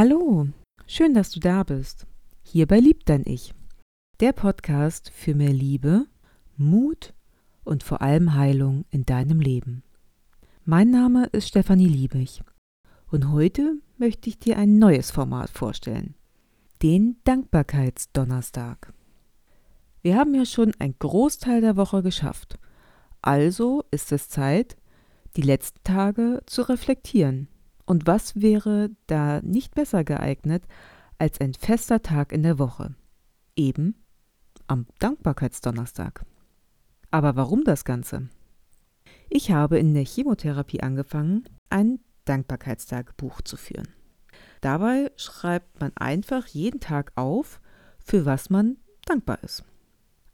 Hallo, schön, dass du da bist. Hier bei Lieb dein Ich, der Podcast für mehr Liebe, Mut und vor allem Heilung in deinem Leben. Mein Name ist Stefanie Liebig und heute möchte ich dir ein neues Format vorstellen, den Dankbarkeitsdonnerstag. Wir haben ja schon einen Großteil der Woche geschafft, also ist es Zeit, die letzten Tage zu reflektieren. Und was wäre da nicht besser geeignet als ein fester Tag in der Woche? Eben am Dankbarkeitsdonnerstag. Aber warum das Ganze? Ich habe in der Chemotherapie angefangen, ein Dankbarkeitstagebuch zu führen. Dabei schreibt man einfach jeden Tag auf, für was man dankbar ist.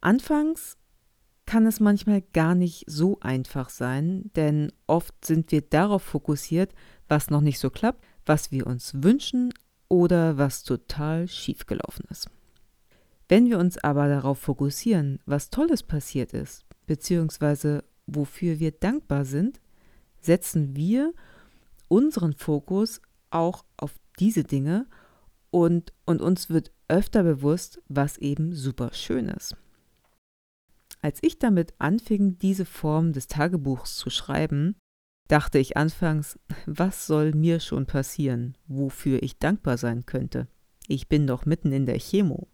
Anfangs kann es manchmal gar nicht so einfach sein, denn oft sind wir darauf fokussiert, was noch nicht so klappt, was wir uns wünschen oder was total schiefgelaufen ist. Wenn wir uns aber darauf fokussieren, was Tolles passiert ist, beziehungsweise wofür wir dankbar sind, setzen wir unseren Fokus auch auf diese Dinge und, und uns wird öfter bewusst, was eben super schön ist. Als ich damit anfing, diese Form des Tagebuchs zu schreiben, dachte ich anfangs, was soll mir schon passieren, wofür ich dankbar sein könnte? Ich bin doch mitten in der Chemo.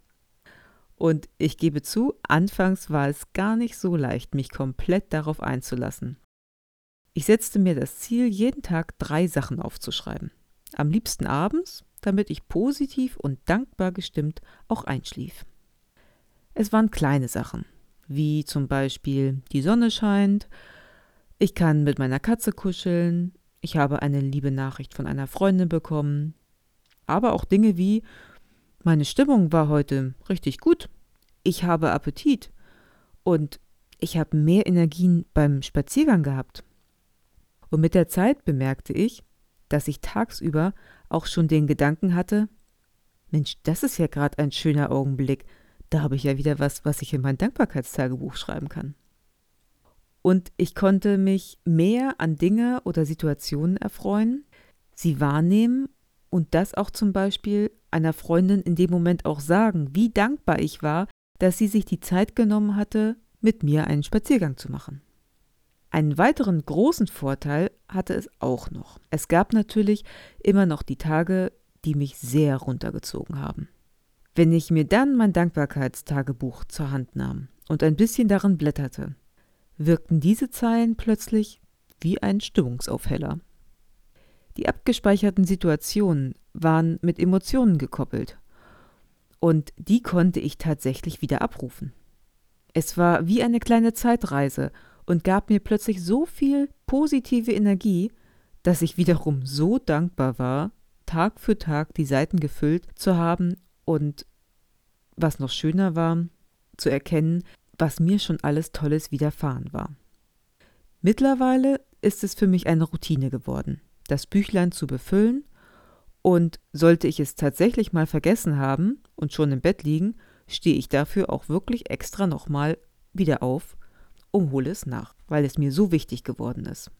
Und ich gebe zu, anfangs war es gar nicht so leicht, mich komplett darauf einzulassen. Ich setzte mir das Ziel, jeden Tag drei Sachen aufzuschreiben. Am liebsten abends, damit ich positiv und dankbar gestimmt auch einschlief. Es waren kleine Sachen, wie zum Beispiel die Sonne scheint, ich kann mit meiner Katze kuscheln, ich habe eine liebe Nachricht von einer Freundin bekommen, aber auch Dinge wie meine Stimmung war heute richtig gut, ich habe Appetit. Und ich habe mehr Energien beim Spaziergang gehabt. Und mit der Zeit bemerkte ich, dass ich tagsüber auch schon den Gedanken hatte, Mensch, das ist ja gerade ein schöner Augenblick, da habe ich ja wieder was, was ich in mein Dankbarkeitstagebuch schreiben kann. Und ich konnte mich mehr an Dinge oder Situationen erfreuen, sie wahrnehmen und das auch zum Beispiel einer Freundin in dem Moment auch sagen, wie dankbar ich war, dass sie sich die Zeit genommen hatte, mit mir einen Spaziergang zu machen. Einen weiteren großen Vorteil hatte es auch noch. Es gab natürlich immer noch die Tage, die mich sehr runtergezogen haben. Wenn ich mir dann mein Dankbarkeitstagebuch zur Hand nahm und ein bisschen darin blätterte, wirkten diese Zeilen plötzlich wie ein Stimmungsaufheller. Die abgespeicherten Situationen waren mit Emotionen gekoppelt und die konnte ich tatsächlich wieder abrufen. Es war wie eine kleine Zeitreise und gab mir plötzlich so viel positive Energie, dass ich wiederum so dankbar war, Tag für Tag die Seiten gefüllt zu haben und was noch schöner war, zu erkennen, was mir schon alles Tolles widerfahren war. Mittlerweile ist es für mich eine Routine geworden, das Büchlein zu befüllen, und sollte ich es tatsächlich mal vergessen haben und schon im Bett liegen, stehe ich dafür auch wirklich extra nochmal wieder auf und hole es nach, weil es mir so wichtig geworden ist.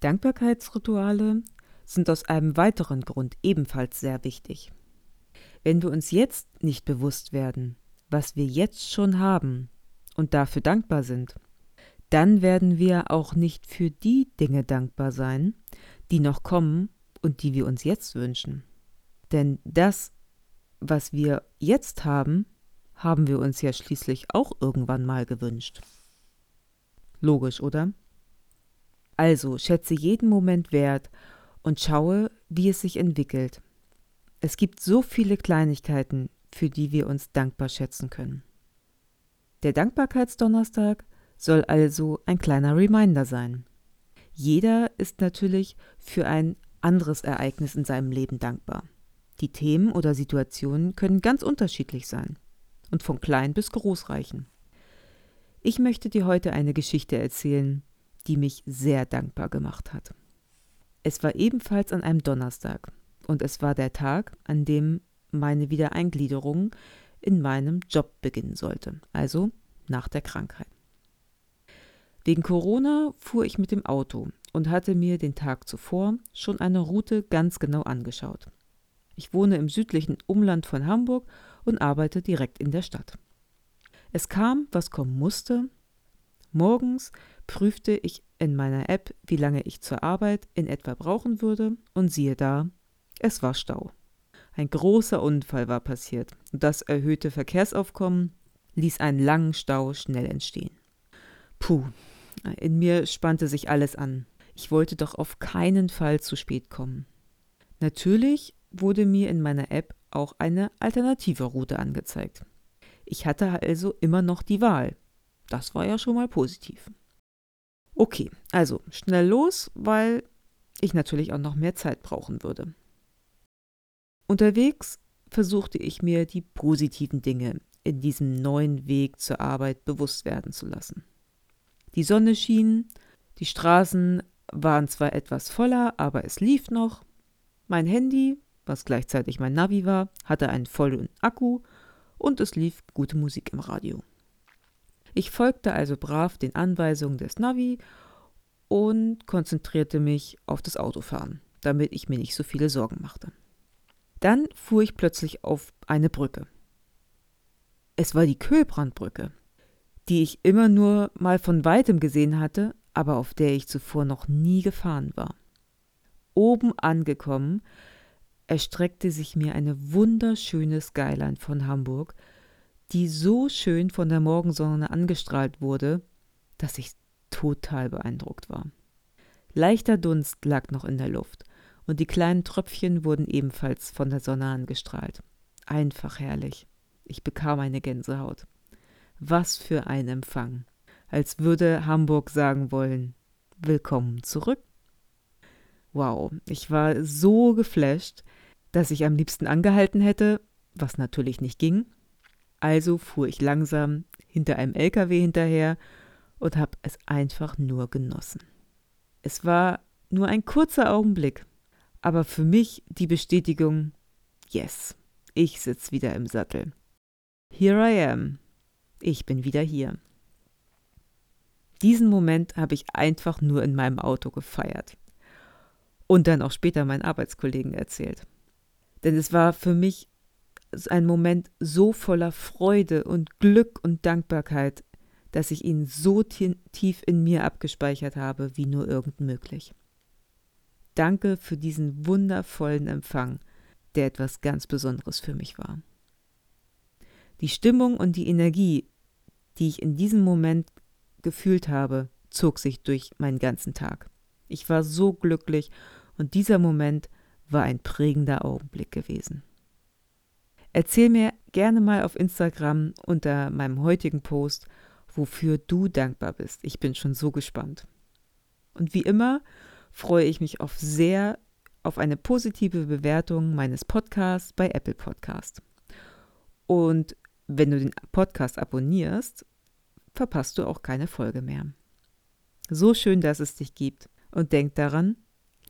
Dankbarkeitsrituale sind aus einem weiteren Grund ebenfalls sehr wichtig. Wenn wir uns jetzt nicht bewusst werden, was wir jetzt schon haben und dafür dankbar sind, dann werden wir auch nicht für die Dinge dankbar sein, die noch kommen und die wir uns jetzt wünschen. Denn das, was wir jetzt haben, haben wir uns ja schließlich auch irgendwann mal gewünscht. Logisch, oder? Also schätze jeden Moment wert und schaue, wie es sich entwickelt. Es gibt so viele Kleinigkeiten, für die wir uns dankbar schätzen können. Der Dankbarkeitsdonnerstag soll also ein kleiner Reminder sein. Jeder ist natürlich für ein anderes Ereignis in seinem Leben dankbar. Die Themen oder Situationen können ganz unterschiedlich sein und von klein bis groß reichen. Ich möchte dir heute eine Geschichte erzählen, die mich sehr dankbar gemacht hat. Es war ebenfalls an einem Donnerstag und es war der Tag, an dem meine Wiedereingliederung in meinem Job beginnen sollte, also nach der Krankheit. Wegen Corona fuhr ich mit dem Auto und hatte mir den Tag zuvor schon eine Route ganz genau angeschaut. Ich wohne im südlichen Umland von Hamburg und arbeite direkt in der Stadt. Es kam, was kommen musste. Morgens prüfte ich in meiner App, wie lange ich zur Arbeit in etwa brauchen würde, und siehe da, es war Stau. Ein großer Unfall war passiert und das erhöhte Verkehrsaufkommen ließ einen langen Stau schnell entstehen. Puh, in mir spannte sich alles an. Ich wollte doch auf keinen Fall zu spät kommen. Natürlich wurde mir in meiner App auch eine alternative Route angezeigt. Ich hatte also immer noch die Wahl. Das war ja schon mal positiv. Okay, also schnell los, weil ich natürlich auch noch mehr Zeit brauchen würde. Unterwegs versuchte ich mir die positiven Dinge in diesem neuen Weg zur Arbeit bewusst werden zu lassen. Die Sonne schien, die Straßen waren zwar etwas voller, aber es lief noch. Mein Handy, was gleichzeitig mein Navi war, hatte einen vollen Akku und es lief gute Musik im Radio. Ich folgte also brav den Anweisungen des Navi und konzentrierte mich auf das Autofahren, damit ich mir nicht so viele Sorgen machte. Dann fuhr ich plötzlich auf eine Brücke. Es war die Köhlbrandbrücke, die ich immer nur mal von weitem gesehen hatte, aber auf der ich zuvor noch nie gefahren war. Oben angekommen, erstreckte sich mir eine wunderschöne Skyline von Hamburg, die so schön von der Morgensonne angestrahlt wurde, dass ich total beeindruckt war. Leichter Dunst lag noch in der Luft, und die kleinen Tröpfchen wurden ebenfalls von der Sonne angestrahlt. Einfach herrlich. Ich bekam eine Gänsehaut. Was für ein Empfang. Als würde Hamburg sagen wollen, willkommen zurück. Wow, ich war so geflasht, dass ich am liebsten angehalten hätte, was natürlich nicht ging. Also fuhr ich langsam hinter einem LKW hinterher und habe es einfach nur genossen. Es war nur ein kurzer Augenblick, aber für mich die Bestätigung, yes, ich sitze wieder im Sattel. Here I am. Ich bin wieder hier. Diesen Moment habe ich einfach nur in meinem Auto gefeiert. Und dann auch später meinen Arbeitskollegen erzählt. Denn es war für mich ein Moment so voller Freude und Glück und Dankbarkeit, dass ich ihn so tief in mir abgespeichert habe, wie nur irgend möglich. Danke für diesen wundervollen Empfang, der etwas ganz Besonderes für mich war. Die Stimmung und die Energie, die ich in diesem Moment gefühlt habe, zog sich durch meinen ganzen Tag. Ich war so glücklich und dieser Moment war ein prägender Augenblick gewesen. Erzähl mir gerne mal auf Instagram unter meinem heutigen Post, wofür du dankbar bist. Ich bin schon so gespannt. Und wie immer freue ich mich auf sehr auf eine positive Bewertung meines Podcasts bei Apple Podcast. Und wenn du den Podcast abonnierst, verpasst du auch keine Folge mehr. So schön, dass es dich gibt. Und denk daran,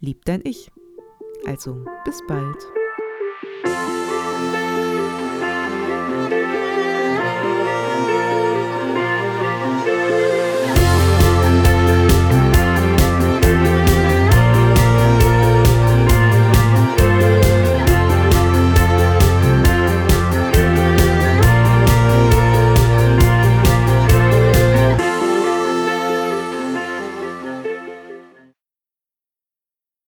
lieb dein Ich. Also, bis bald.